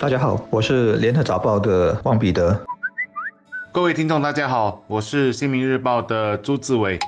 大家好，我是联合早报的汪彼得。各位听众，大家好，我是新民日报的朱志伟。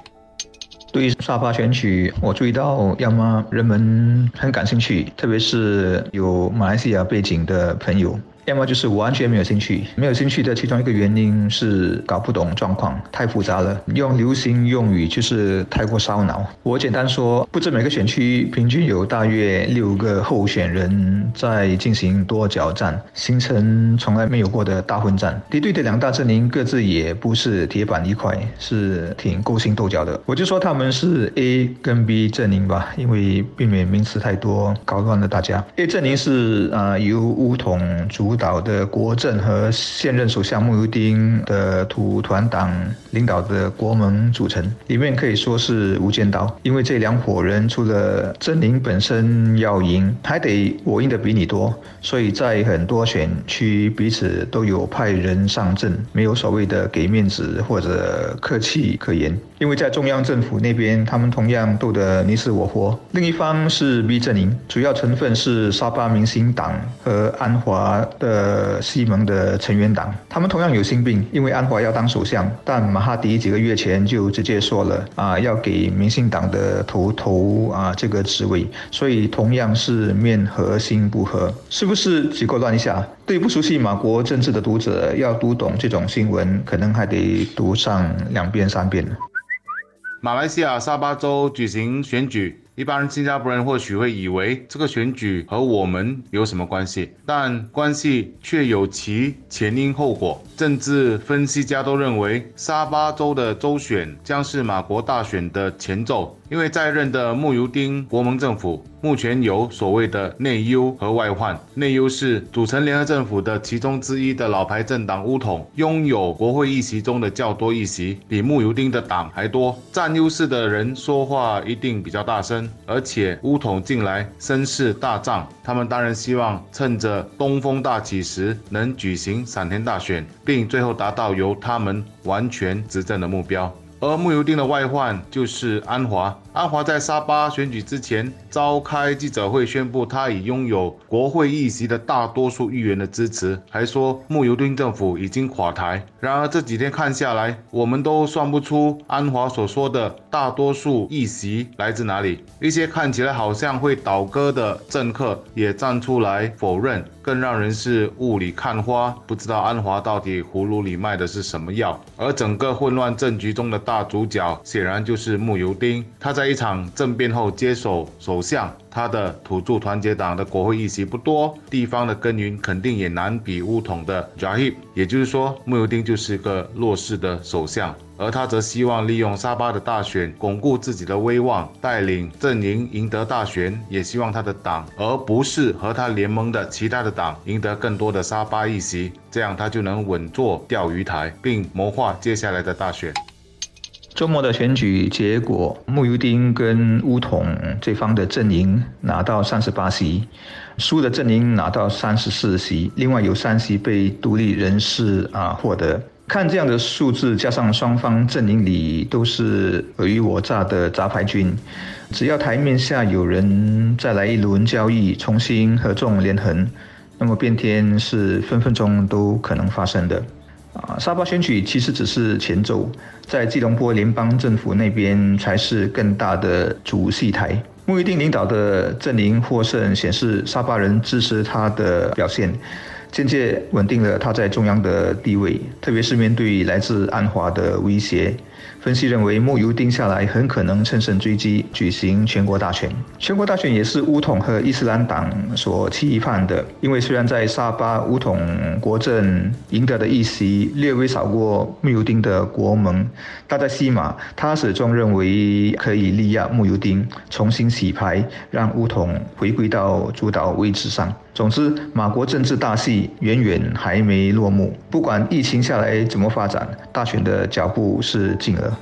对于沙发选举，我注意到，要么人们很感兴趣，特别是有马来西亚背景的朋友。要么就是完全没有兴趣，没有兴趣的其中一个原因是搞不懂状况，太复杂了。用流行用语就是太过烧脑。我简单说，不止每个选区平均有大约六个候选人在进行多角战，形成从来没有过的大混战。敌对的两大阵营各自也不是铁板一块，是挺勾心斗角的。我就说他们是 A 跟 B 阵营吧，因为避免名词太多搞乱了大家。A 阵营是啊由乌统主。主导的国政和现任首相穆尤丁的土团党领导的国盟组成，里面可以说是无间道。因为这两伙人除了阵营本身要赢，还得我赢的比你多，所以在很多选区彼此都有派人上阵，没有所谓的给面子或者客气可言。因为在中央政府那边，他们同样斗得你死我活。另一方是 B 阵营，主要成分是沙巴明星党和安华的西蒙的成员党。他们同样有心病，因为安华要当首相，但马哈迪几个月前就直接说了啊，要给明星党的头头啊这个职位，所以同样是面和心不和，是不是结构乱一下？对不熟悉马国政治的读者，要读懂这种新闻，可能还得读上两遍三遍。马来西亚沙巴州举行选举，一般新加坡人或许会以为这个选举和我们有什么关系，但关系却有其前因后果。政治分析家都认为，沙巴州的州选将是马国大选的前奏。因为在任的穆尤丁国盟政府目前有所谓的内忧和外患。内忧是组成联合政府的其中之一的老牌政党乌统拥有国会议席中的较多议席，比穆尤丁的党还多。占优势的人说话一定比较大声，而且乌统近来声势大涨，他们当然希望趁着东风大起时能举行闪电大选，并最后达到由他们完全执政的目标。而穆尤丁的外患就是安华。安华在沙巴选举之前召开记者会，宣布他已拥有国会议席的大多数议员的支持，还说穆尤丁政府已经垮台。然而这几天看下来，我们都算不出安华所说的大多数议席来自哪里。一些看起来好像会倒戈的政客也站出来否认。更让人是雾里看花，不知道安华到底葫芦里卖的是什么药。而整个混乱政局中的大主角，显然就是穆尤丁。他在一场政变后接手首相。他的土著团结党的国会议席不多，地方的耕耘肯定也难比乌统的 Jahib。也就是说，穆尤丁就是个弱势的首相，而他则希望利用沙巴的大选巩固自己的威望，带领阵营赢得大选，也希望他的党而不是和他联盟的其他的党赢得更多的沙巴议席，这样他就能稳坐钓鱼台，并谋划接下来的大选。周末的选举结果，穆尤丁跟乌统这方的阵营拿到三十八席，输的阵营拿到三十四席，另外有三席被独立人士啊获得。看这样的数字，加上双方阵营里都是尔虞我诈的杂牌军，只要台面下有人再来一轮交易，重新合纵连横，那么变天是分分钟都可能发生的。啊，沙巴选举其实只是前奏，在吉隆坡联邦政府那边才是更大的主戏台。穆伊丁领导的阵营获胜，显示沙巴人支持他的表现，间接稳定了他在中央的地位，特别是面对来自安华的威胁。分析认为，穆尤丁下来很可能乘胜追击，举行全国大选。全国大选也是乌统和伊斯兰党所期盼的，因为虽然在沙巴乌统国政赢得的议席略微少过穆尤丁的国盟，但在西马，他始终认为可以力压穆尤丁，重新洗牌，让乌统回归到主导位置上。总之，马国政治大戏远远还没落幕。不管疫情下来怎么发展，大选的脚步是近了。